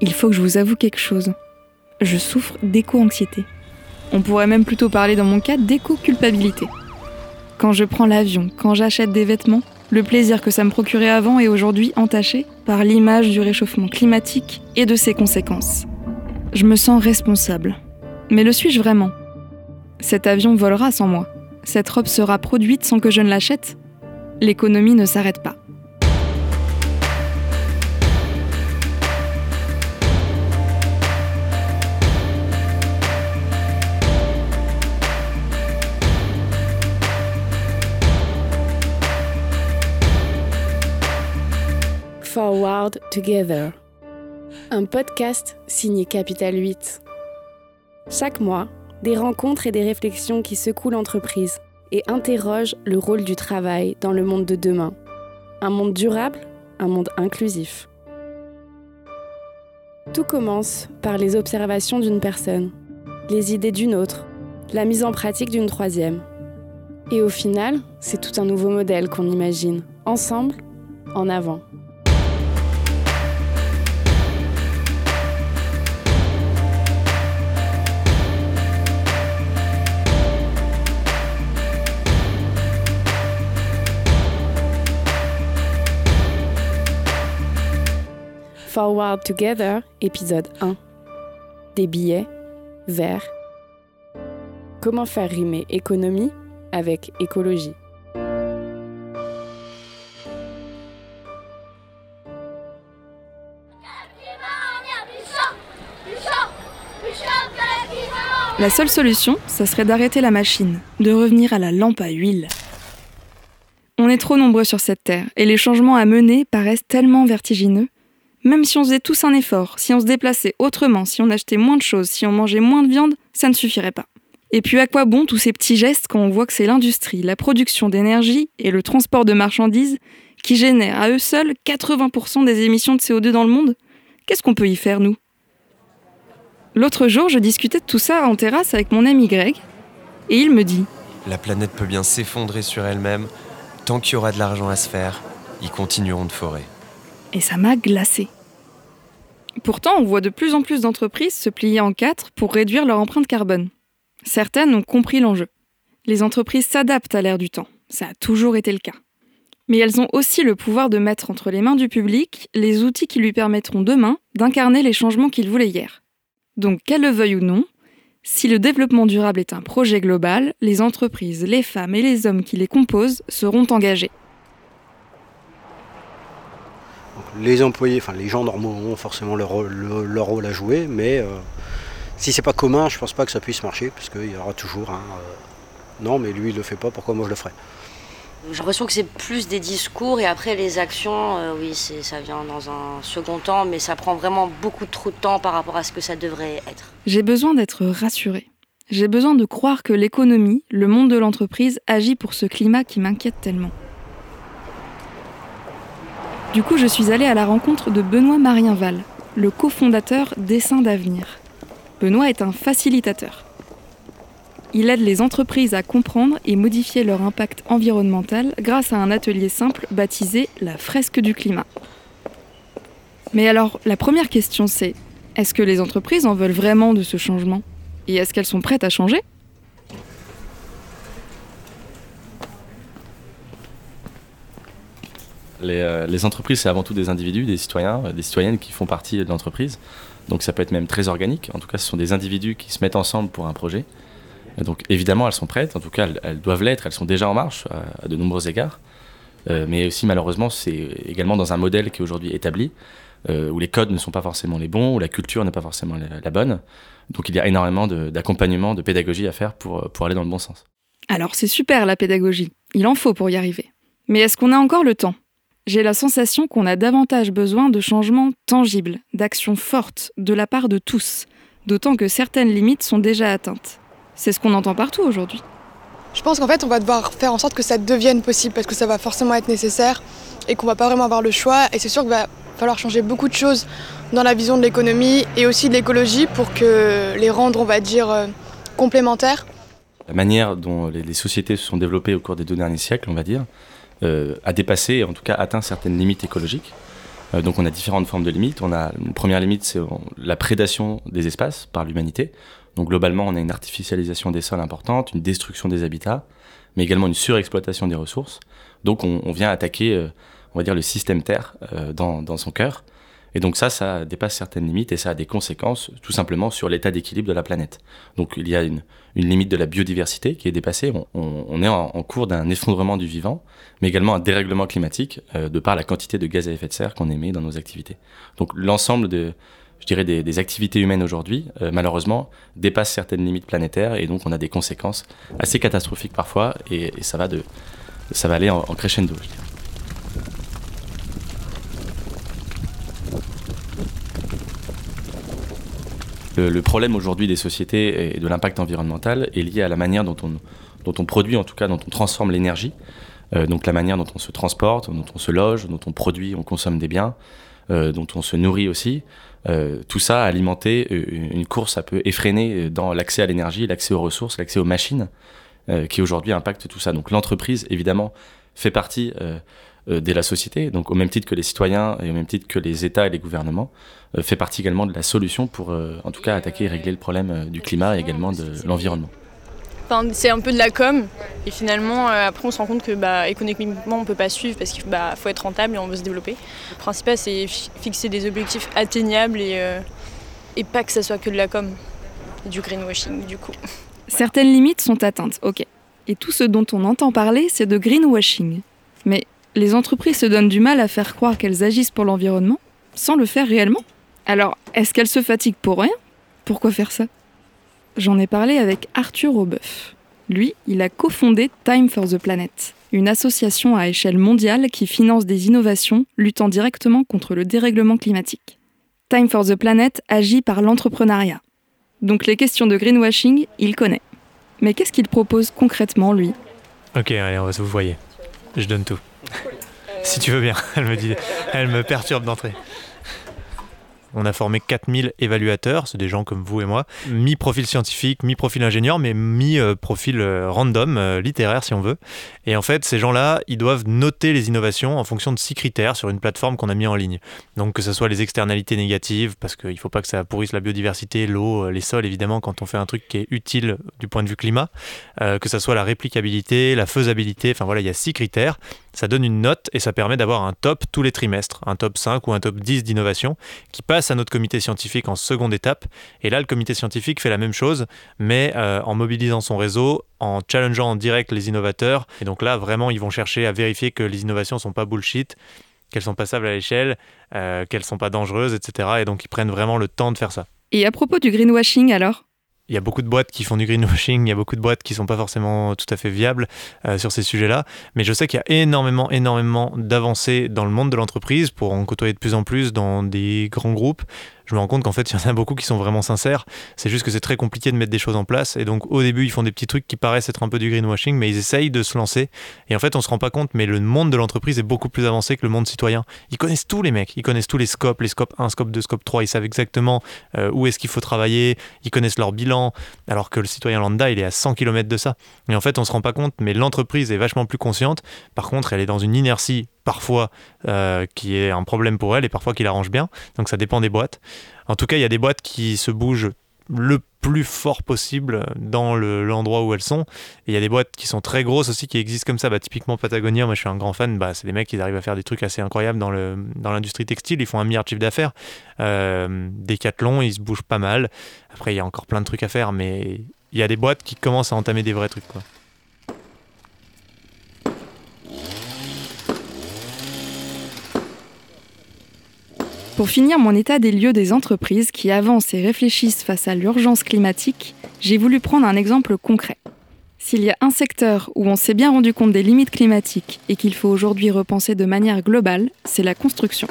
Il faut que je vous avoue quelque chose. Je souffre d'éco-anxiété. On pourrait même plutôt parler dans mon cas d'éco-culpabilité. Quand je prends l'avion, quand j'achète des vêtements, le plaisir que ça me procurait avant est aujourd'hui entaché par l'image du réchauffement climatique et de ses conséquences. Je me sens responsable. Mais le suis-je vraiment? Cet avion volera sans moi. Cette robe sera produite sans que je ne l'achète? L'économie ne s'arrête pas. Together, un podcast signé Capital 8. Chaque mois, des rencontres et des réflexions qui secouent l'entreprise et interrogent le rôle du travail dans le monde de demain. Un monde durable, un monde inclusif. Tout commence par les observations d'une personne, les idées d'une autre, la mise en pratique d'une troisième. Et au final, c'est tout un nouveau modèle qu'on imagine, ensemble, en avant. Forward Together, épisode 1. Des billets verts. Comment faire rimer économie avec écologie? La seule solution, ça serait d'arrêter la machine, de revenir à la lampe à huile. On est trop nombreux sur cette terre et les changements à mener paraissent tellement vertigineux même si on faisait tous un effort, si on se déplaçait autrement, si on achetait moins de choses, si on mangeait moins de viande, ça ne suffirait pas. Et puis à quoi bon tous ces petits gestes quand on voit que c'est l'industrie, la production d'énergie et le transport de marchandises qui génèrent à eux seuls 80% des émissions de CO2 dans le monde? Qu'est-ce qu'on peut y faire, nous? L'autre jour, je discutais de tout ça en terrasse avec mon ami Greg, et il me dit La planète peut bien s'effondrer sur elle-même, tant qu'il y aura de l'argent à se faire, ils continueront de forer. Et ça m'a glacé. Pourtant, on voit de plus en plus d'entreprises se plier en quatre pour réduire leur empreinte carbone. Certaines ont compris l'enjeu. Les entreprises s'adaptent à l'ère du temps. Ça a toujours été le cas. Mais elles ont aussi le pouvoir de mettre entre les mains du public les outils qui lui permettront demain d'incarner les changements qu'il voulait hier. Donc, qu'elle le veuille ou non, si le développement durable est un projet global, les entreprises, les femmes et les hommes qui les composent seront engagés. Les employés, enfin les gens normaux ont forcément leur, rôle à jouer, mais euh, si c'est pas commun, je pense pas que ça puisse marcher, parce qu'il y aura toujours un euh, non, mais lui il le fait pas, pourquoi moi je le ferais? J'ai l'impression que c'est plus des discours et après les actions, euh, oui, ça vient dans un second temps, mais ça prend vraiment beaucoup trop de temps par rapport à ce que ça devrait être. J'ai besoin d'être rassurée. J'ai besoin de croire que l'économie, le monde de l'entreprise agit pour ce climat qui m'inquiète tellement. Du coup, je suis allée à la rencontre de Benoît Marienval, le cofondateur Dessin d'avenir. Benoît est un facilitateur. Il aide les entreprises à comprendre et modifier leur impact environnemental grâce à un atelier simple baptisé la fresque du climat. Mais alors, la première question c'est, est-ce que les entreprises en veulent vraiment de ce changement? Et est-ce qu'elles sont prêtes à changer? Euh, les, entreprises, c'est avant tout des individus, des citoyens, euh, des citoyennes qui font partie de l'entreprise. Donc ça peut être même très organique. En tout cas, ce sont des individus qui se mettent ensemble pour un projet. donc évidemment, elles sont prêtes. En tout cas, elles, doivent l'être. Elles sont déjà en marche à, de nombreux égards. Euh, mais aussi, malheureusement, c'est également dans un modèle qui est aujourd'hui établi, où les codes ne sont pas forcément les bons, où la culture n'est pas forcément la, bonne. Donc il y a énormément d'accompagnement, de, pédagogie à faire pour aller dans le bon sens. Alors c'est super la pédagogie. Il en faut pour y arriver. Mais est-ce qu'on a encore le temps? J'ai la sensation qu'on a davantage besoin de changements tangibles, d'actions fortes, de la part de tous, d'autant que certaines limites sont déjà atteintes. C'est ce qu'on entend partout aujourd'hui. Je pense qu'en fait, on va devoir faire en sorte que ça devienne possible parce que ça va forcément être nécessaire et qu'on va pas vraiment avoir le choix. Et c'est sûr qu'il va falloir changer beaucoup de choses dans la vision de l'économie et aussi de l'écologie pour que les rendre, on va dire, euh, complémentaires. La manière dont les sociétés se sont développées au cours des deux derniers siècles, on va dire, euh, a dépassé, en tout cas atteint certaines limites écologiques. donc on a différentes formes de limites. On a une première limite, c'est la prédation des espaces par l'humanité. Donc globalement, on a une artificialisation des sols importante, une destruction des habitats, mais également une surexploitation des ressources. Donc on, vient attaquer, on va dire, le système Terre dans, dans son cœur. Et donc ça, ça dépasse certaines limites et ça a des conséquences tout simplement sur l'état d'équilibre de la planète. Donc il y a une, une, limite de la biodiversité qui est dépassée. On, on, est en, cours d'un effondrement du vivant, mais également un dérèglement climatique euh, de par la quantité de gaz à effet de serre qu'on émet dans nos activités. Donc l'ensemble de, je dirais, des, des activités humaines aujourd'hui, euh, malheureusement, dépasse certaines limites planétaires et donc on a des conséquences assez catastrophiques parfois et, et ça va de, ça va aller en, en crescendo. Je dirais. Le, problème aujourd'hui des sociétés et de l'impact environnemental est lié à la manière dont on, dont on produit, en tout cas dont on transforme l'énergie, euh, donc la manière dont on se transporte, dont on se loge, dont on produit, on consomme des biens, euh, dont on se nourrit aussi. Euh, tout ça a alimenté une course un peu effrénée dans l'accès à l'énergie, l'accès aux ressources, l'accès aux machines, qui aujourd'hui impactent tout ça. Donc l'entreprise, évidemment, fait partie euh, de la société, donc au même titre que les citoyens et au même titre que les États et les gouvernements, euh, fait partie également de la solution pour, euh, en tout cas, attaquer et régler le problème du climat et également de l'environnement. Enfin, c'est un peu de la com et finalement après on se rend compte que bah, économiquement on peut pas suivre parce qu'il bah, faut être rentable et on veut se développer. Le principal c'est fixer des objectifs atteignables et, et pas que ça soit que de la com, du greenwashing du coup. Certaines limites sont atteintes, ok. Et tout ce dont on entend parler c'est de greenwashing. Mais les entreprises se donnent du mal à faire croire qu'elles agissent pour l'environnement sans le faire réellement. Alors, est-ce qu'elles se fatiguent pour rien? Pourquoi faire ça? J'en ai parlé avec Arthur Aubeuf. Lui, il a cofondé Time for the Planet, une association à échelle mondiale qui finance des innovations luttant directement contre le dérèglement climatique. Time for the Planet agit par l'entrepreneuriat. Donc les questions de greenwashing, il connaît. Mais qu'est-ce qu'il propose concrètement, lui? Ok, allez, on va se vous. Je donne tout. Si tu veux bien, elle me dit, elle me perturbe d'entrée. On a formé 4000 évaluateurs, c'est des gens comme vous et moi, mi-profil scientifique, mi-profil ingénieur, mais mi-profil euh, random, euh, littéraire si on veut. Et en fait, ces gens-là, ils doivent noter les innovations en fonction de six critères sur une plateforme qu'on a mis en ligne. Donc que ce soit les externalités négatives, parce qu'il ne faut pas que ça pourrisse la biodiversité, l'eau, euh, les sols, évidemment, quand on fait un truc qui est utile du point de vue climat, que ce soit la réplicabilité, la faisabilité, enfin voilà, il y a six critères ça donne une note et ça permet d'avoir un top tous les trimestres, un top 5 ou un top 10 d'innovation qui passe à notre comité scientifique en seconde étape. Et là, le comité scientifique fait la même chose, mais euh, en mobilisant son réseau, en challengeant en direct les innovateurs. Et donc là, vraiment, ils vont chercher à vérifier que les innovations ne sont pas bullshit, qu'elles sont passables à l'échelle, euh, qu'elles ne sont pas dangereuses, etc. Et donc, ils prennent vraiment le temps de faire ça. Et à propos du greenwashing alors? Il y a beaucoup de boîtes qui font du greenwashing, il y a beaucoup de boîtes qui sont pas forcément tout à fait viables euh, sur ces sujets-là, mais je sais qu'il y a énormément, énormément d'avancées dans le monde de l'entreprise pour en côtoyer de plus en plus dans des grands groupes je me rends compte qu'en fait, il y en a beaucoup qui sont vraiment sincères. C'est juste que c'est très compliqué de mettre des choses en place. Et donc, au début, ils font des petits trucs qui paraissent être un peu du greenwashing, mais ils essayent de se lancer. Et en fait, on se rend pas compte, mais le monde de l'entreprise est beaucoup plus avancé que le monde citoyen. Ils connaissent tous les mecs. Ils connaissent tous les scopes, les scopes 1, scope 2, scope 3. Ils savent exactement euh, où est-ce qu'il faut travailler. Ils connaissent leur bilan. Alors que le citoyen lambda, il est à 100 km de ça. Et en fait, on se rend pas compte, mais l'entreprise est vachement plus consciente. Par contre, elle est dans une inertie parfois euh, qui est un problème pour elle et parfois qui l'arrange bien. Donc ça dépend des boîtes. En tout cas, il y a des boîtes qui se bougent le plus fort possible dans l'endroit où elles sont. Il y a des boîtes qui sont très grosses aussi qui existent comme ça. Bah, typiquement Patagonia, moi je suis un grand fan. Bah, c'est des mecs qui arrivent à faire des trucs assez incroyables dans l'industrie textile. Ils font un milliard de chiffre d'affaires. Euh, Decathlon, ils se bougent pas mal. Après, il y a encore plein de trucs à faire, mais il y a des boîtes qui commencent à entamer des vrais trucs. Pour finir mon état des lieux des entreprises qui avancent et réfléchissent face à l'urgence climatique, j'ai voulu prendre un exemple concret. S'il y a un secteur où on s'est bien rendu compte des limites climatiques et qu'il faut aujourd'hui repenser de manière globale, c'est la construction.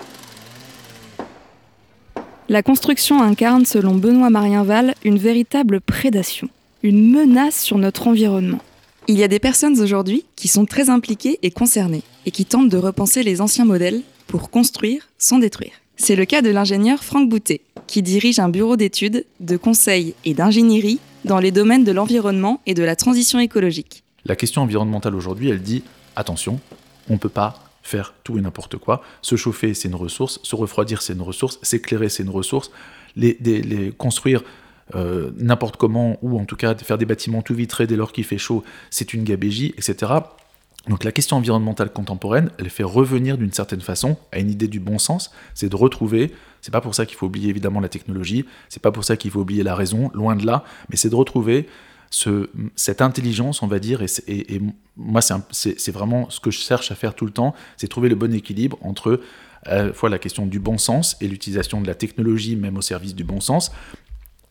La construction incarne, selon Benoît Marienval, une véritable prédation, une menace sur notre environnement. Il y a des personnes aujourd'hui qui sont très impliquées et concernées et qui tentent de repenser les anciens modèles pour construire sans détruire. C'est le cas de l'ingénieur Franck Boutet, qui dirige un bureau d'études, de conseil et d'ingénierie dans les domaines de l'environnement et de la transition écologique. La question environnementale aujourd'hui, elle dit attention, on ne peut pas faire tout et n'importe quoi. Se chauffer, c'est une ressource. Se refroidir, c'est une ressource. S'éclairer, c'est une ressource. Les, construire euh, n'importe comment, ou en tout cas faire des bâtiments tout vitrés dès lors qu'il fait chaud, c'est une gabégie, etc. Donc la question environnementale contemporaine, elle fait revenir d'une certaine façon à une idée du bon sens, c'est de retrouver, c'est pas pour ça qu'il faut oublier évidemment la technologie, c'est pas pour ça qu'il faut oublier la raison, loin de là, mais c'est de retrouver ce, cette intelligence, on va dire, et, moi c'est vraiment ce que je cherche à faire tout le temps, c'est trouver le bon équilibre entre à la fois la question du bon sens et l'utilisation de la technologie même au service du bon sens,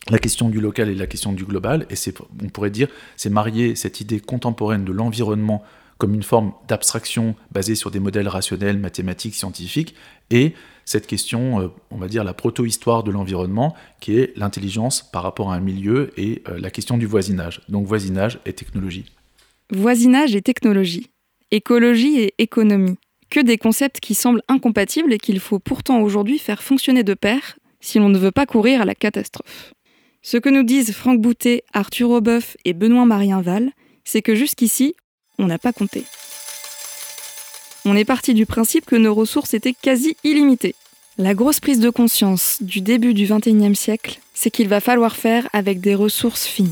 la question du local et la question du global, et on pourrait dire, c'est marier cette idée contemporaine de l'environnement comme une forme d'abstraction basée sur des modèles rationnels, mathématiques, scientifiques, et cette question, euh, on va dire la proto-histoire de l'environnement, qui est l'intelligence par rapport à un milieu et euh, la question du voisinage. Donc voisinage et technologie. Voisinage et technologie, écologie et économie, que des concepts qui semblent incompatibles et qu'il faut pourtant aujourd'hui faire fonctionner de pair si l'on ne veut pas courir à la catastrophe. Ce que nous disent Franck Boutet, Arthur Aubeuf et Benoît Val, c'est que jusqu'ici, on n'a pas compté. On est parti du principe que nos ressources étaient quasi illimitées. La grosse prise de conscience du début du XXIe siècle, c'est qu'il va falloir faire avec des ressources finies.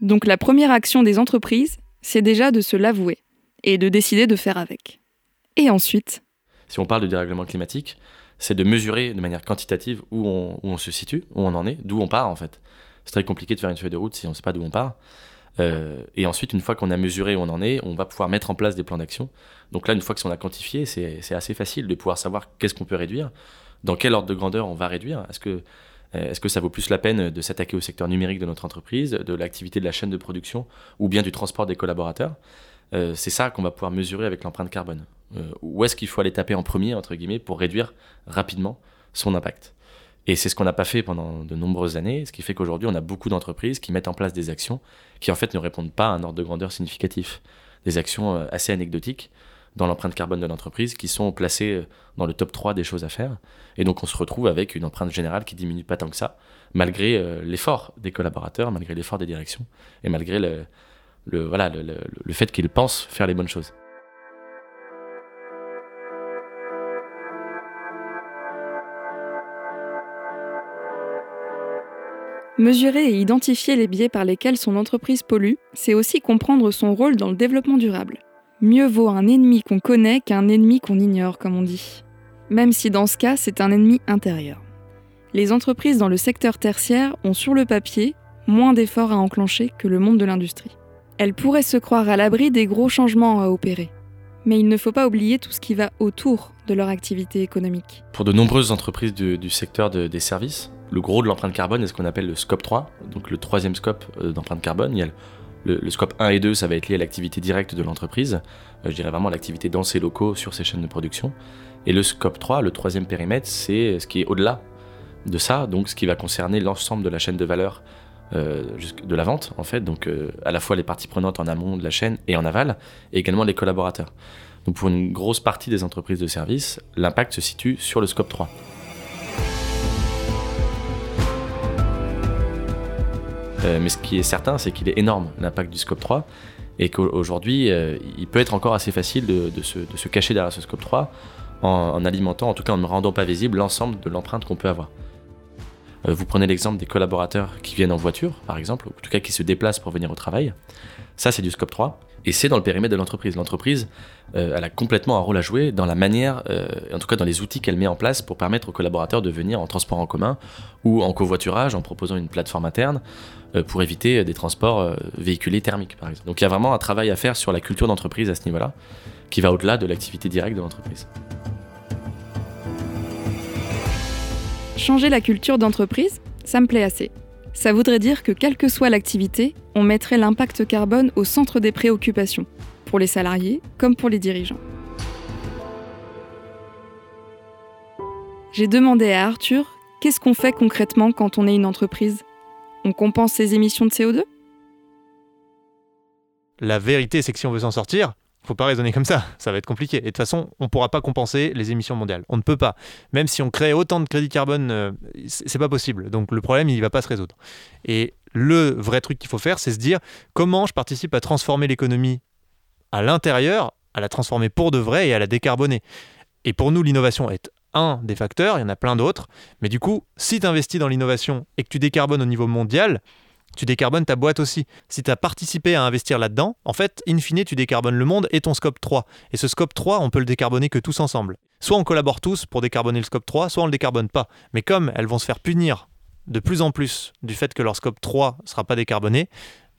Donc la première action des entreprises, c'est déjà de se l'avouer et de décider de faire avec. Et ensuite Si on parle de dérèglement climatique, c'est de mesurer de manière quantitative où on, se situe, où on en est, d'où on part en fait. C'est très compliqué de faire une feuille de route si on ne sait pas d'où on part. Euh, et ensuite, une fois qu'on a mesuré où on en est, on va pouvoir mettre en place des plans d'action. Donc là, une fois que on a quantifié, c'est assez facile de pouvoir savoir qu'est-ce qu'on peut réduire, dans quel ordre de grandeur on va réduire. Est-ce que, euh, est-ce que ça vaut plus la peine de s'attaquer au secteur numérique de notre entreprise, de l'activité de la chaîne de production, ou bien du transport des collaborateurs? Euh, C'est ça qu'on va pouvoir mesurer avec l'empreinte carbone. Où est-ce qu'il faut aller taper en premier, entre guillemets, pour réduire rapidement son impact? Et c'est ce qu'on n'a pas fait pendant de nombreuses années, ce qui fait qu'aujourd'hui, on a beaucoup d'entreprises qui mettent en place des actions qui, en fait, ne répondent pas à un ordre de grandeur significatif. Des actions euh, assez anecdotiques dans l'empreinte carbone de l'entreprise qui sont placées euh, dans le top 3 des choses à faire. Et donc, on se retrouve avec une empreinte générale qui diminue pas tant que ça, malgré l'effort des collaborateurs, malgré l'effort des directions et malgré le, voilà, le fait qu'ils pensent faire les bonnes choses. Mesurer et identifier les biais par lesquels son entreprise pollue, c'est aussi comprendre son rôle dans le développement durable. Mieux vaut un ennemi qu'on connaît qu'un ennemi qu'on ignore, comme on dit. Même si dans ce cas, c'est un ennemi intérieur. Les entreprises dans le secteur tertiaire ont sur le papier moins d'efforts à enclencher que le monde de l'industrie. Elles pourraient se croire à l'abri des gros changements à opérer. Mais il ne faut pas oublier tout ce qui va autour de leur activité économique. Pour de nombreuses entreprises du, secteur des services, le gros de l'empreinte carbone est ce qu'on appelle le scope 3, donc le troisième scope euh, d'empreinte carbone. Le, scope 1 et 2, ça va être lié à l'activité directe de l'entreprise, euh, je dirais vraiment l'activité dans ses locaux, sur ses chaînes de production. Et le scope 3, le troisième périmètre, c'est ce qui est au-delà de ça, donc ce qui va concerner l'ensemble de la chaîne de valeur euh, de la vente, en fait, donc à la fois les parties prenantes en amont de la chaîne et en aval, et également les collaborateurs. Donc pour une grosse partie des entreprises de services, l'impact se situe sur le scope 3. Euh, mais ce qui est certain, c'est qu'il est énorme, l'impact du scope 3, et qu'aujourd'hui, euh, il peut être encore assez facile de, se, cacher derrière ce scope 3 en, alimentant, en tout cas en ne rendant pas visible l'ensemble de l'empreinte qu'on peut avoir. Euh, vous prenez l'exemple des collaborateurs qui viennent en voiture, par exemple, ou en tout cas qui se déplacent pour venir au travail. Ça, c'est du scope 3. Et c'est dans le périmètre de l'entreprise. L'entreprise, elle a complètement un rôle à jouer dans la manière, en tout cas dans les outils qu'elle met en place pour permettre aux collaborateurs de venir en transport en commun ou en covoiturage en proposant une plateforme interne euh, pour éviter des transports euh, véhiculés thermiques, par exemple. Donc il y a vraiment un travail à faire sur la culture d'entreprise à ce niveau-là, qui va au-delà de l'activité directe de l'entreprise. Changer la culture d'entreprise, ça me plaît assez. Ça voudrait dire que quelle que soit l'activité, on mettrait l'impact carbone au centre des préoccupations, pour les salariés comme pour les dirigeants. J'ai demandé à Arthur qu'est-ce qu'on fait concrètement quand on est une entreprise? On compense ses émissions de CO2 La vérité, c'est que si on veut s'en sortir, faut pas raisonner comme ça, ça va être compliqué. Et de toute façon, on ne pourra pas compenser les émissions mondiales. On ne peut pas. Même si on crée autant de crédits carbone, euh, c'est pas possible. Donc le problème, il va pas se résoudre. Et le vrai truc qu'il faut faire, c'est se dire comment je participe à transformer l'économie à l'intérieur à la transformer pour de vrai et à la décarboner. Et pour nous, l'innovation est un des facteurs, il y en a plein d'autres, mais du coup, si tu investis dans l'innovation et que tu décarbones au niveau mondial, tu décarbones ta boîte aussi. Si tu as participé à investir là-dedans, en fait, in fine, tu décarbones le monde et ton scope 3. Et ce scope 3, on peut le décarboner que tous ensemble. Soit on collabore tous pour décarboner le scope 3, soit on le décarbone pas. Mais comme elles vont se faire punir de plus en plus du fait que leur scope 3 ne sera pas décarboné,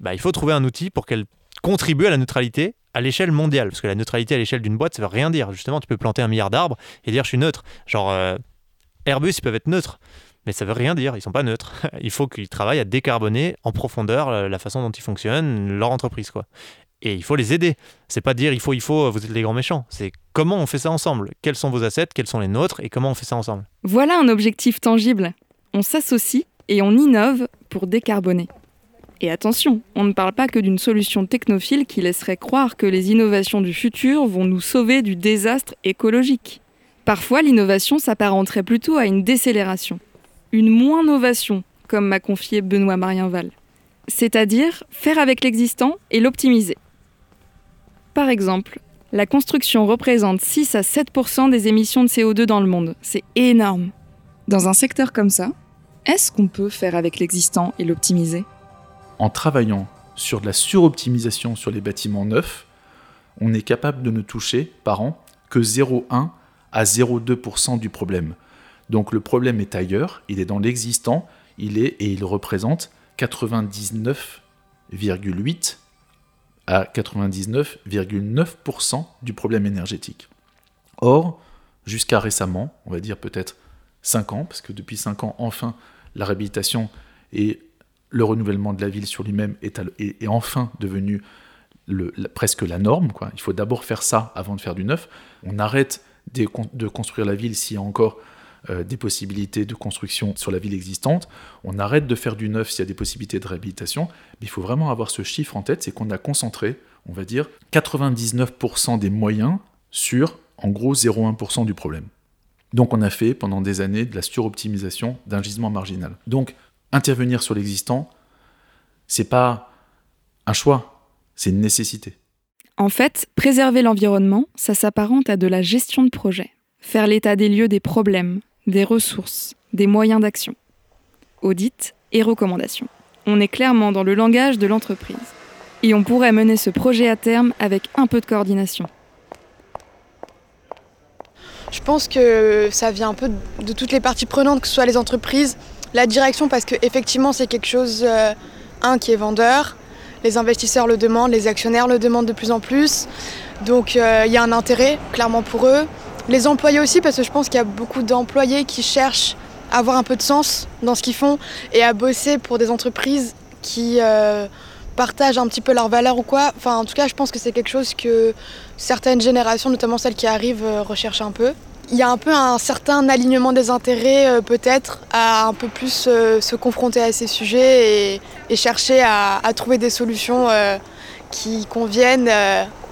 bah, il faut trouver un outil pour qu'elles contribuent à la neutralité à l'échelle mondiale. Parce que la neutralité à l'échelle d'une boîte, ça veut rien dire. Justement, tu peux planter un milliard d'arbres et dire je suis neutre. Genre, euh, Airbus, ils peuvent être neutres. Mais ça veut rien dire, ils sont pas neutres. Il faut qu'ils travaillent à décarboner en profondeur la façon dont ils fonctionnent, leur entreprise. quoi. Et il faut les aider. C'est pas dire il faut, il faut, vous êtes les grands méchants. C'est comment on fait ça ensemble? Quels sont vos assets, quels sont les nôtres? Et comment on fait ça ensemble? Voilà un objectif tangible. On s'associe et on innove pour décarboner. Et attention, on ne parle pas que d'une solution technophile qui laisserait croire que les innovations du futur vont nous sauver du désastre écologique. Parfois, l'innovation s'apparenterait plutôt à une décélération, une moins-novation, comme m'a confié Benoît Marienval. C'est-à-dire faire avec l'existant et l'optimiser. Par exemple, la construction représente 6 à 7% des émissions de CO2 dans le monde. C'est énorme. Dans un secteur comme ça, est-ce qu'on peut faire avec l'existant et l'optimiser? En travaillant sur de la suroptimisation sur les bâtiments neufs, on est capable de ne toucher par an que 0,1 à 0,2% du problème. Donc le problème est ailleurs, il est dans l'existant, il est et il représente 99,8 à 99,9% du problème énergétique. Or, jusqu'à récemment, on va dire peut-être 5 ans, parce que depuis 5 ans, enfin, la réhabilitation est le renouvellement de la ville sur lui-même est, enfin devenu presque la norme. Il faut d'abord faire ça avant de faire du neuf. On arrête de, construire la ville s'il y a encore euh, des possibilités de construction sur la ville existante. On arrête de faire du neuf s'il y a des possibilités de réhabilitation. Mais il faut vraiment avoir ce chiffre en tête, c'est qu'on a concentré, on va dire, 99% des moyens sur, en gros, 0,1% du problème. Donc on a fait pendant des années de la suroptimisation d'un gisement marginal. Donc intervenir sur l'existant, c'est pas un choix, c'est une nécessité. En fait, préserver l'environnement, ça s'apparente à de la gestion de projet. Faire l'état des lieux des problèmes, des ressources, des moyens d'action. Audit et recommandations. On est clairement dans le langage de l'entreprise. Et on pourrait mener ce projet à terme avec un peu de coordination. Je pense que ça vient un peu de toutes les parties prenantes, que ce soit les entreprises, la direction, parce qu'effectivement, c'est quelque chose, euh, un, qui est vendeur. Les investisseurs le demandent, les actionnaires le demandent de plus en plus. Donc euh, il y a un intérêt, clairement, pour eux. Les employés aussi, parce que je pense qu'il y a beaucoup d'employés qui cherchent à avoir un peu de sens dans ce qu'ils font et à bosser pour des entreprises qui euh, partagent un petit peu leurs valeurs ou quoi. Enfin, en tout cas, je pense que c'est quelque chose que certaines générations, notamment celles qui arrivent, recherchent un peu il y a un peu un certain alignement des intérêts euh, peut-être à un peu plus euh, se confronter à ces sujets et, chercher à, trouver des solutions euh, qui conviennent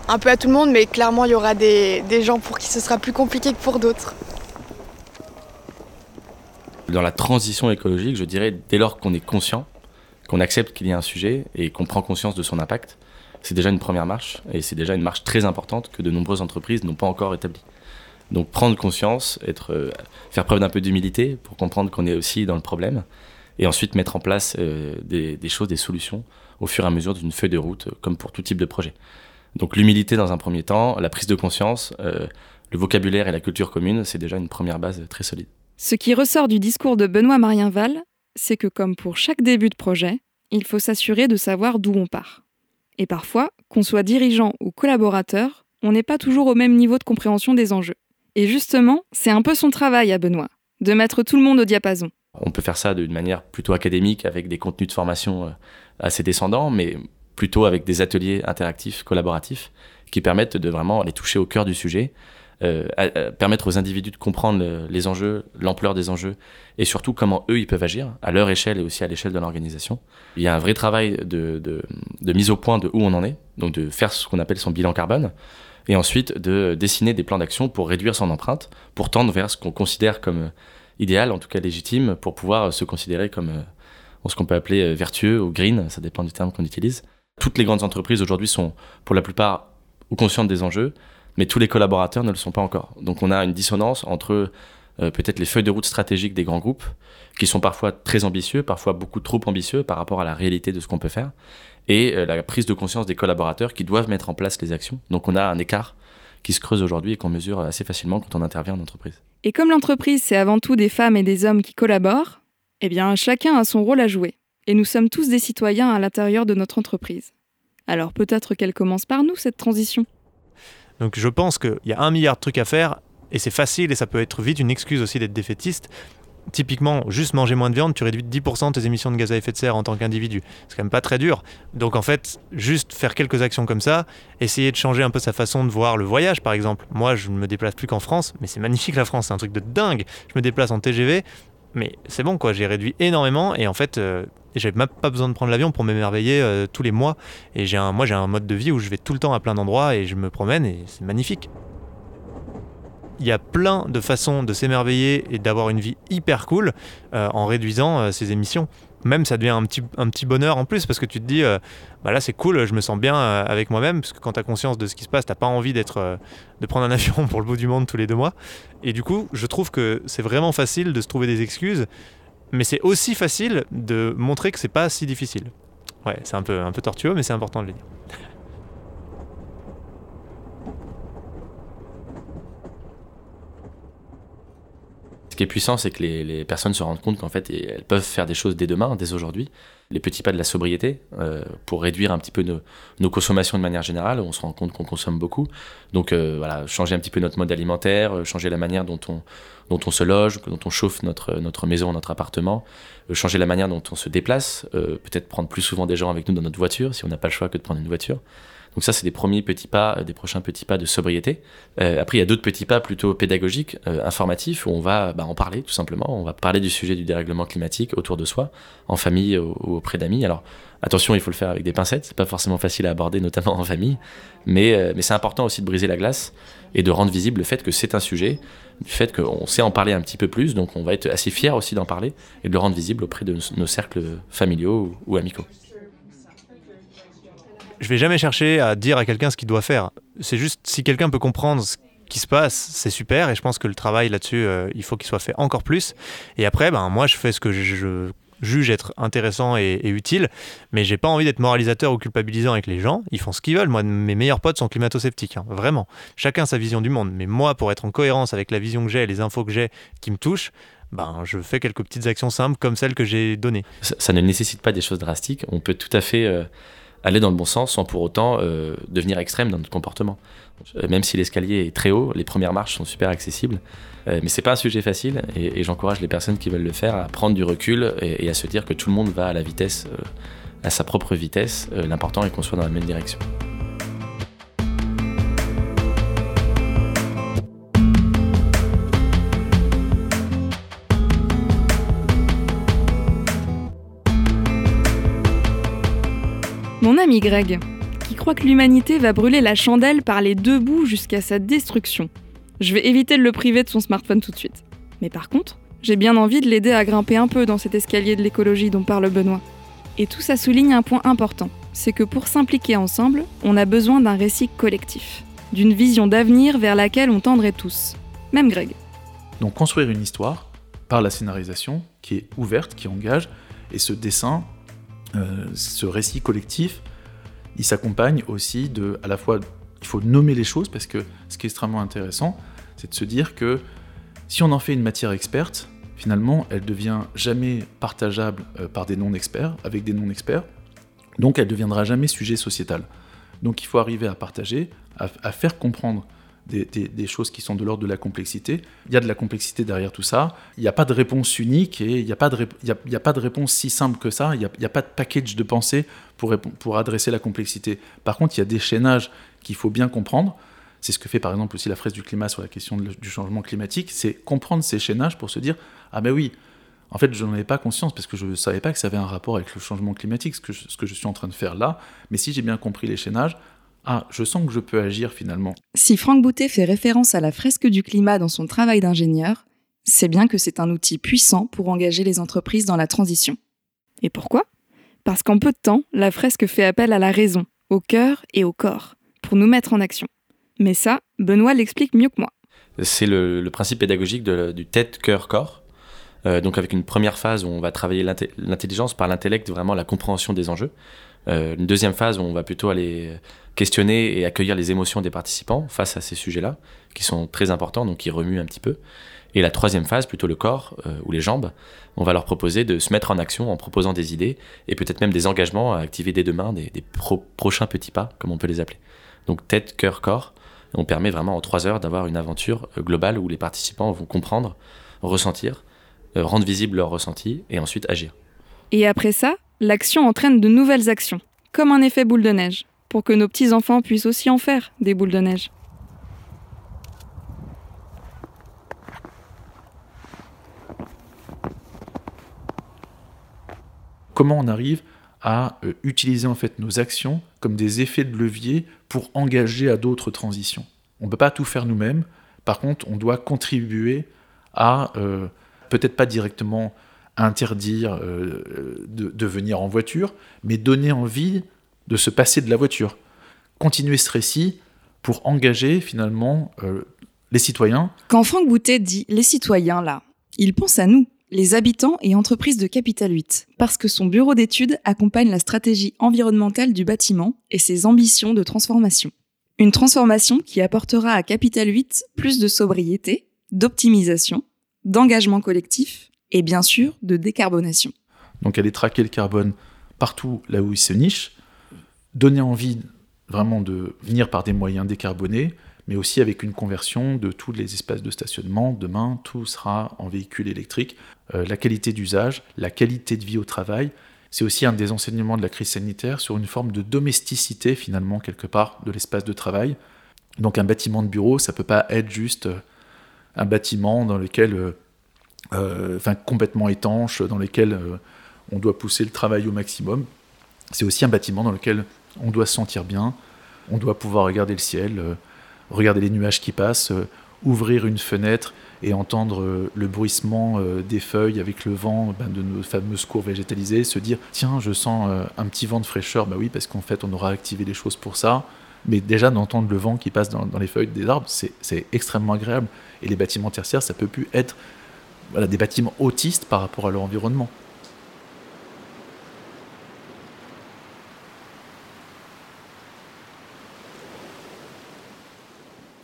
un peu à tout le monde, mais clairement il y aura des, gens pour qui ce sera plus compliqué que pour d'autres. Dans la transition écologique, je dirais, dès lors qu'on est conscient, qu'on accepte qu'il y a un sujet et qu'on prend conscience de son impact, c'est déjà une première marche, et c'est déjà une marche très importante que de nombreuses entreprises n'ont pas encore établie. Donc prendre conscience, être, euh, faire preuve d'un peu d'humilité pour comprendre qu'on est aussi dans le problème, et ensuite mettre en place euh, des, choses, des solutions au fur et à mesure d'une feuille de route, comme pour tout type de projet. Donc l'humilité dans un premier temps, la prise de conscience, euh, le vocabulaire et la culture commune, c'est déjà une première base très solide. Ce qui ressort du discours de Benoît Marienval, c'est que comme pour chaque début de projet, il faut s'assurer de savoir d'où on part. Et parfois, qu'on soit dirigeant ou collaborateur, on n'est pas toujours au même niveau de compréhension des enjeux. Et justement, c'est un peu son travail à Benoît, de mettre tout le monde au diapason. On peut faire ça d'une manière plutôt académique, avec des contenus de formation euh, assez descendants, mais plutôt avec des ateliers interactifs, collaboratifs, qui permettent de vraiment les toucher au cœur du sujet, euh, permettre aux individus de comprendre les enjeux, l'ampleur des enjeux, et surtout comment eux, ils peuvent agir, à leur échelle et aussi à l'échelle de l'organisation. Il y a un vrai travail de, de mise au point de où on en est, donc de faire ce qu'on appelle son bilan carbone, et ensuite de dessiner des plans d'action pour réduire son empreinte, pour tendre vers ce qu'on considère comme euh, idéal, en tout cas légitime, pour pouvoir euh, se considérer comme euh, ce qu'on peut appeler vertueux ou green, ça dépend du terme qu'on utilise. Toutes les grandes entreprises aujourd'hui sont pour la plupart conscientes des enjeux, mais tous les collaborateurs ne le sont pas encore. Donc on a une dissonance entre euh, peut-être les feuilles de route stratégiques des grands groupes, qui sont parfois très ambitieux, parfois beaucoup trop ambitieux par rapport à la réalité de ce qu'on peut faire, et euh, la prise de conscience des collaborateurs qui doivent mettre en place les actions. Donc on a un écart qui se creuse aujourd'hui et qu'on mesure assez facilement quand on intervient en entreprise. Et comme l'entreprise, c'est avant tout des femmes et des hommes qui collaborent, eh bien chacun a son rôle à jouer. Et nous sommes tous des citoyens à l'intérieur de notre entreprise. Alors peut-être qu'elle commence par nous, cette transition. Donc je pense qu'il y a un milliard de trucs à faire et c'est facile et ça peut être vite une excuse aussi d'être défaitiste. Typiquement, juste manger moins de viande, tu réduis 10% tes émissions de gaz à effet de serre en tant qu'individu. C'est quand même pas très dur. Donc en fait, juste faire quelques actions comme ça, essayer de changer un peu sa façon de voir le voyage par exemple. Moi, je ne me déplace plus qu'en France, mais c'est magnifique la France, c'est un truc de dingue. Je me déplace en TGV, mais c'est bon quoi, j'ai réduit énormément et en fait, euh, j'ai même pas besoin de prendre l'avion pour m'émerveiller euh, tous les mois. Et j'ai un, moi, j'ai un mode de vie où je vais tout le temps à plein d'endroits et je me promène et c'est magnifique il y a plein de façons de s'émerveiller et d'avoir une vie hyper cool euh, en réduisant euh, ses émissions. Même ça devient un petit, un petit bonheur en plus parce que tu te dis, euh, bah là c'est cool, je me sens bien avec moi-même parce que quand tu as conscience de ce qui se passe, t'as pas envie d'être, de prendre un avion pour le bout du monde tous les deux mois. Et du coup, je trouve que c'est vraiment facile de se trouver des excuses, mais c'est aussi facile de montrer que c'est pas si difficile. Ouais, c'est un peu, un peu tortueux, mais c'est important de le dire. Ce qui est puissant, c'est que les, personnes se rendent compte qu'en fait, elles peuvent faire des choses dès demain, dès aujourd'hui. Les petits pas de la sobriété euh, pour réduire un petit peu nos, consommations de manière générale. On se rend compte qu'on consomme beaucoup. Donc euh, voilà, changer un petit peu notre mode alimentaire, euh, changer la manière dont on, se loge, dont on chauffe notre maison, notre appartement, changer la manière dont on se déplace, peut-être prendre plus souvent des gens avec nous dans notre voiture si on n'a pas le choix que de prendre une voiture. Donc ça, c'est des premiers petits pas, euh, des prochains petits pas de sobriété. Euh, après, il y a d'autres petits pas plutôt pédagogiques, euh, informatifs, où on va bah, en parler tout simplement. On va parler du sujet du dérèglement climatique autour de soi, en famille ou, auprès d'amis. Alors attention, il faut le faire avec des pincettes. C'est pas forcément facile à aborder, notamment en famille, mais c'est important aussi de briser la glace et de rendre visible le fait que c'est un sujet, du fait qu'on sait en parler un petit peu plus. Donc on va être assez fier aussi d'en parler et de le rendre visible auprès de nos cercles familiaux ou amicaux je vais jamais chercher à dire à quelqu'un ce qu'il doit faire. C'est juste si quelqu'un peut comprendre ce qui se passe, c'est super. Et je pense que le travail là-dessus, euh, il faut qu'il soit fait encore plus. Et après, ben moi, je fais ce que je, juge être intéressant et, utile, mais j'ai pas envie d'être moralisateur ou culpabilisant avec les gens. Ils font ce qu'ils veulent. Moi, mes meilleurs potes sont climato-sceptiques, hein, vraiment. Chacun sa vision du monde. Mais moi, pour être en cohérence avec la vision que j'ai et les infos que j'ai qui me touchent, ben, je fais quelques petites actions simples comme celles que j'ai données. Ça, ne nécessite pas des choses drastiques. On peut tout à fait euh, aller dans le bon sens sans pour autant euh, devenir extrême dans notre comportement. Euh, même si l'escalier est très haut, les premières marches sont super accessibles, euh, mais c'est pas un sujet facile et, j'encourage les personnes qui veulent le faire à prendre du recul et, et, à se dire que tout le monde va à la vitesse, à sa propre vitesse. L'important est qu'on soit dans la même direction. Mon ami Greg, qui croit que l'humanité va brûler la chandelle par les deux bouts jusqu'à sa destruction. Je vais éviter de le priver de son smartphone tout de suite. Mais par contre, j'ai bien envie de l'aider à grimper un peu dans cet escalier de l'écologie dont parle Benoît. Et tout ça souligne un point important, c'est que pour s'impliquer ensemble, on a besoin d'un récit collectif, d'une vision d'avenir vers laquelle on tendrait tous, même Greg. Donc construire une histoire par la scénarisation qui est ouverte, qui engage, et ce dessin ce récit collectif, il s'accompagne aussi de, à la fois, il faut nommer les choses, parce que ce qui est extrêmement intéressant, c'est de se dire que si on en fait une matière experte, finalement, elle devient jamais partageable euh, par des non-experts, avec des non-experts, donc elle deviendra jamais sujet sociétal. Donc il faut arriver à partager, à faire comprendre des, choses qui sont de l'ordre de la complexité. Il y a de la complexité derrière tout ça. Il n'y a pas de réponse unique et il n'y a, pas de a, pas de réponse si simple que ça. Il n'y a, pas de package de pensée pour, adresser la complexité. Par contre, il y a des chaînages qu'il faut bien comprendre. C'est ce que fait par exemple aussi la fraise du climat sur la question du changement climatique. C'est comprendre ces chaînages pour se dire Ah ben oui, en fait, je n'en avais pas conscience parce que je ne savais pas que ça avait un rapport avec le changement climatique, ce que, ce que je suis en train de faire là. Mais si j'ai bien compris les chaînages, ah, je sens que je peux agir finalement. Si Franck Boutet fait référence à la fresque du climat dans son travail d'ingénieur, c'est bien que c'est un outil puissant pour engager les entreprises dans la transition. Et pourquoi? Parce qu'en peu de temps, la fresque fait appel à la raison, au cœur et au corps, pour nous mettre en action. Mais ça, Benoît l'explique mieux que moi. C'est le, principe pédagogique du tête, cœur, corps. Euh, donc avec une première phase où on va travailler l'intelligence par l'intellect, vraiment la compréhension des enjeux. Euh, une deuxième phase où on va plutôt aller questionner et accueillir les émotions des participants face à ces sujets-là, qui sont très importants, donc qui remuent un petit peu. Et la troisième phase, plutôt le corps euh, ou les jambes, on va leur proposer de se mettre en action en proposant des idées et peut-être même des engagements à activer dès demain, des, prochains petits pas, comme on peut les appeler. Donc tête, cœur, corps. On permet vraiment en trois heures d'avoir une aventure euh, globale où les participants vont comprendre, ressentir, euh, rendre visible leur ressenti et ensuite agir. Et après ça, l'action entraîne de nouvelles actions, comme un effet boule de neige, pour que nos petits-enfants puissent aussi en faire des boules de neige. comment on arrive à euh, utiliser en fait nos actions comme des effets de levier pour engager à d'autres transitions? On ne peut pas tout faire nous-mêmes, par contre on doit contribuer à, euh, peut-être pas directement interdire euh, de, venir en voiture, mais donner envie de se passer de la voiture. Continuer ce récit pour engager finalement les citoyens. Quand Franck Boutet dit les citoyens là, il pense à nous les habitants et entreprises de Capital 8, parce que son bureau d'études accompagne la stratégie environnementale du bâtiment et ses ambitions de transformation. Une transformation qui apportera à Capital 8 plus de sobriété, d'optimisation, d'engagement collectif et bien sûr de décarbonation. Donc aller traquer le carbone partout là où il se niche, donner envie vraiment de venir par des moyens décarbonés, mais aussi avec une conversion de tous les espaces de stationnement. Demain, tout sera en véhicule électrique. Euh, la qualité d'usage, la qualité de vie au travail, c'est aussi un des enseignements de la crise sanitaire sur une forme de domesticité finalement quelque part de l'espace de travail. Donc un bâtiment de bureau, ça peut pas être juste euh, un bâtiment dans lequel, euh, enfin complètement étanche, dans lequel on doit pousser le travail au maximum. C'est aussi un bâtiment dans lequel on doit se sentir bien, on doit pouvoir regarder le ciel, regarder les nuages qui passent, euh, ouvrir une fenêtre et entendre euh, le bruissement euh, des feuilles avec le vent ben, de nos fameuses cours végétalisées, se dire tiens, je sens un petit vent de fraîcheur, bah oui, parce qu'en fait, on aura activé les choses pour ça. Mais déjà d'entendre le vent qui passe dans, les feuilles des arbres, c'est extrêmement agréable. Et les bâtiments tertiaires, ça peut plus être des bâtiments autistes par rapport à leur environnement.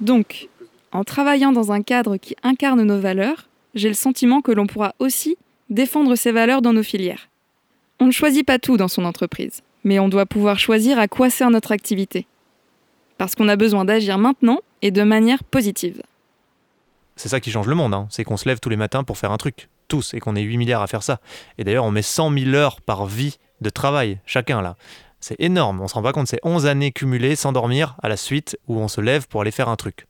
Donc, en travaillant dans un cadre qui incarne nos valeurs, j'ai le sentiment que l'on pourra aussi défendre ces valeurs dans nos filières. On ne choisit pas tout dans son entreprise, mais on doit pouvoir choisir à quoi sert notre activité. Parce qu'on a besoin d'agir maintenant et de manière positive. C'est ça qui change le monde, hein. c'est qu'on se lève tous les matins pour faire un truc, tous, et qu'on est 8 milliards à faire ça. Et d'ailleurs, on met 100 000 heures par vie de travail, chacun là. C'est énorme, on se rend pas compte, c'est 11 années cumulées sans dormir à la suite où on se lève pour aller faire un truc.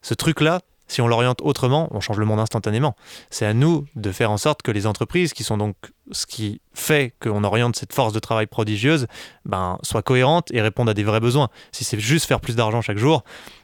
Ce truc-là, si on l'oriente autrement, on change le monde instantanément. C'est à nous de faire en sorte que les entreprises, qui sont donc ce qui fait qu'on oriente cette force de travail prodigieuse, ben, soient cohérentes et répondent à des vrais besoins. Si c'est juste faire plus d'argent chaque jour,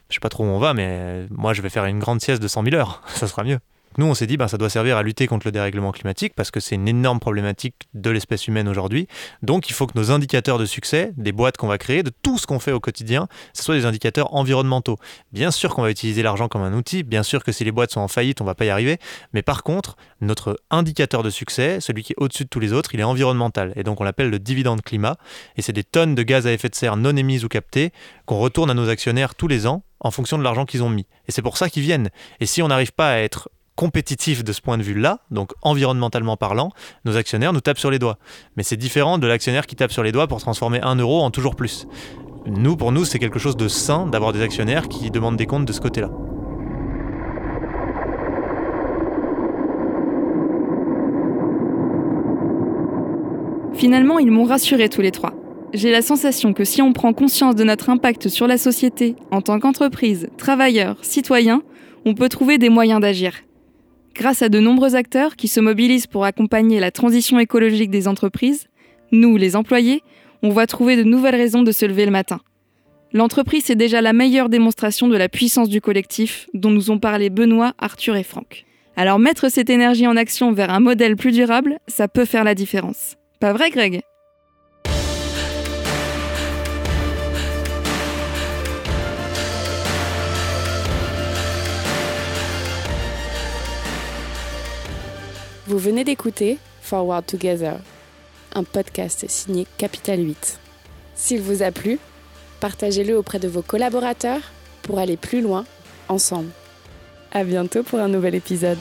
je sais pas trop où on va, mais moi je vais faire une grande sieste de 100 000 heures, ça sera mieux. Nous, on s'est dit, ben, ça doit servir à lutter contre le dérèglement climatique parce que c'est une énorme problématique de l'espèce humaine aujourd'hui. Donc, il faut que nos indicateurs de succès, des boîtes qu'on va créer, de tout ce qu'on fait au quotidien, ce soit des indicateurs environnementaux. Bien sûr qu'on va utiliser l'argent comme un outil, bien sûr que si les boîtes sont en faillite, on va pas y arriver. Mais par contre, notre indicateur de succès, celui qui est au-dessus de tous les autres, il est environnemental. Et donc, on l'appelle le dividende climat. Et c'est des tonnes de gaz à effet de serre non émises ou captées qu'on retourne à nos actionnaires tous les ans en fonction de l'argent qu'ils ont mis. Et c'est pour ça qu'ils viennent. Et si on n'arrive pas à être compétitif de ce point de vue-là, donc environnementalement parlant, nos actionnaires nous tapent sur les doigts. Mais c'est différent de l'actionnaire qui tape sur les doigts pour transformer un euro en toujours plus. Nous, pour nous, c'est quelque chose de sain d'avoir des actionnaires qui demandent des comptes de ce côté-là. Finalement, ils m'ont rassuré tous les trois. J'ai la sensation que si on prend conscience de notre impact sur la société en tant qu'entreprise, travailleur, citoyen, on peut trouver des moyens d'agir. Grâce à de nombreux acteurs qui se mobilisent pour accompagner la transition écologique des entreprises, nous, les employés, on va trouver de nouvelles raisons de se lever le matin. L'entreprise est déjà la meilleure démonstration de la puissance du collectif dont nous ont parlé Benoît, Arthur et Franck. Alors mettre cette énergie en action vers un modèle plus durable, ça peut faire la différence. Pas vrai Greg? Vous venez d'écouter Forward Together, un podcast signé Capital 8. S'il vous a plu, partagez-le auprès de vos collaborateurs pour aller plus loin ensemble. À bientôt pour un nouvel épisode.